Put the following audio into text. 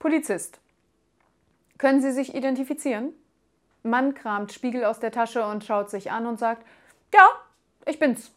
Polizist. Können Sie sich identifizieren? Mann kramt Spiegel aus der Tasche und schaut sich an und sagt, ja, ich bin's.